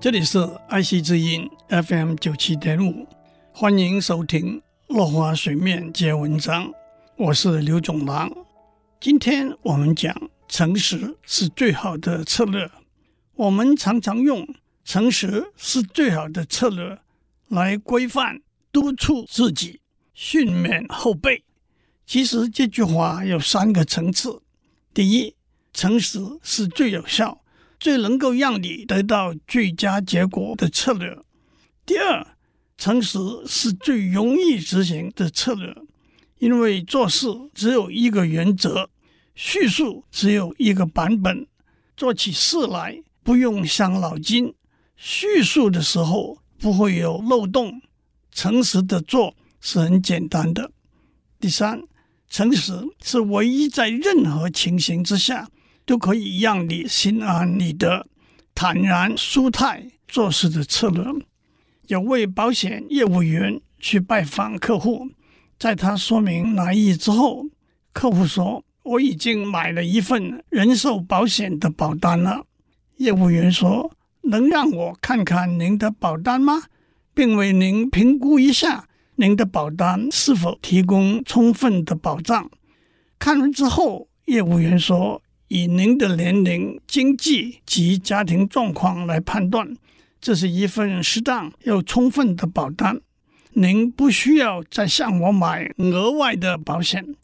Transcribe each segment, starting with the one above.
这里是爱惜之音 FM 九七点五，欢迎收听落花水面皆文章，我是刘总郎。今天我们讲诚实是最好的策略。我们常常用诚实是最好的策略来规范、督促自己、训勉后辈。其实这句话有三个层次：第一，诚实是最有效。最能够让你得到最佳结果的策略。第二，诚实是最容易执行的策略，因为做事只有一个原则，叙述只有一个版本，做起事来不用伤脑筋，叙述的时候不会有漏洞，诚实的做是很简单的。第三，诚实是唯一在任何情形之下。都可以让你心安理得、坦然舒泰做事的策略。有位保险业务员去拜访客户，在他说明来意之后，客户说：“我已经买了一份人寿保险的保单了。”业务员说：“能让我看看您的保单吗？并为您评估一下您的保单是否提供充分的保障？”看完之后，业务员说。以您的年龄、经济及家庭状况来判断，这是一份适当又充分的保单。您不需要再向我买额外的保险。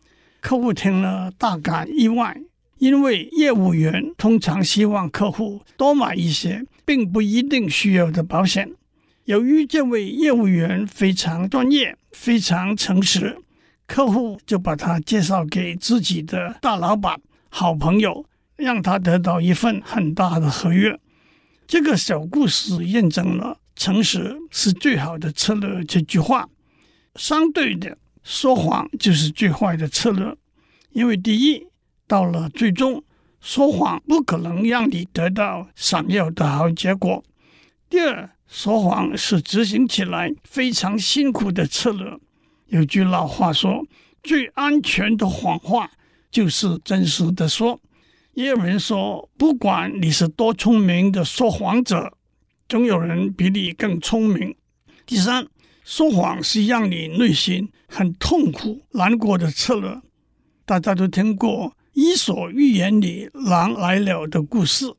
客户听了大感意外，因为业务员通常希望客户多买一些并不一定需要的保险。由于这位业务员非常专业、非常诚实，客户就把他介绍给自己的大老板。好朋友让他得到一份很大的合约。这个小故事验证了“诚实是最好的策略”这句话。相对的，说谎就是最坏的策略。因为第一，到了最终，说谎不可能让你得到想要的好结果；第二，说谎是执行起来非常辛苦的策略。有句老话说：“最安全的谎话。”就是真实的说，也有人说，不管你是多聪明的说谎者，总有人比你更聪明。第三，说谎是让你内心很痛苦、难过的策略。大家都听过《伊索寓言》里狼来了的故事。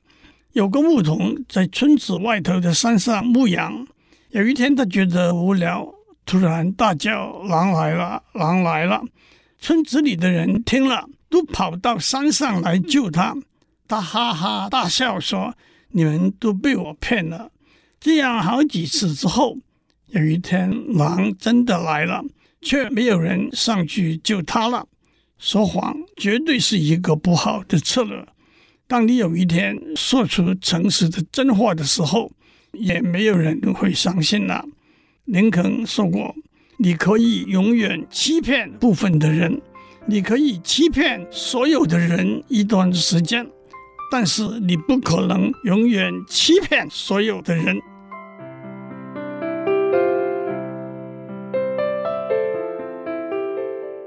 有个牧童在村子外头的山上牧羊，有一天他觉得无聊，突然大叫：“狼来了！狼来了！”村子里的人听了。都跑到山上来救他，他哈哈大笑说：“你们都被我骗了。”这样好几次之后，有一天狼真的来了，却没有人上去救他了。说谎绝对是一个不好的策略。当你有一天说出诚实的真话的时候，也没有人会相信了。林肯说过：“你可以永远欺骗部分的人。”你可以欺骗所有的人一段时间，但是你不可能永远欺骗所有的人。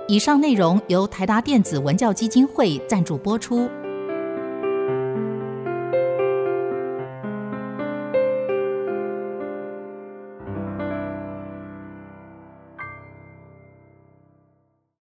以上内容由台达电子文教基金会赞助播出。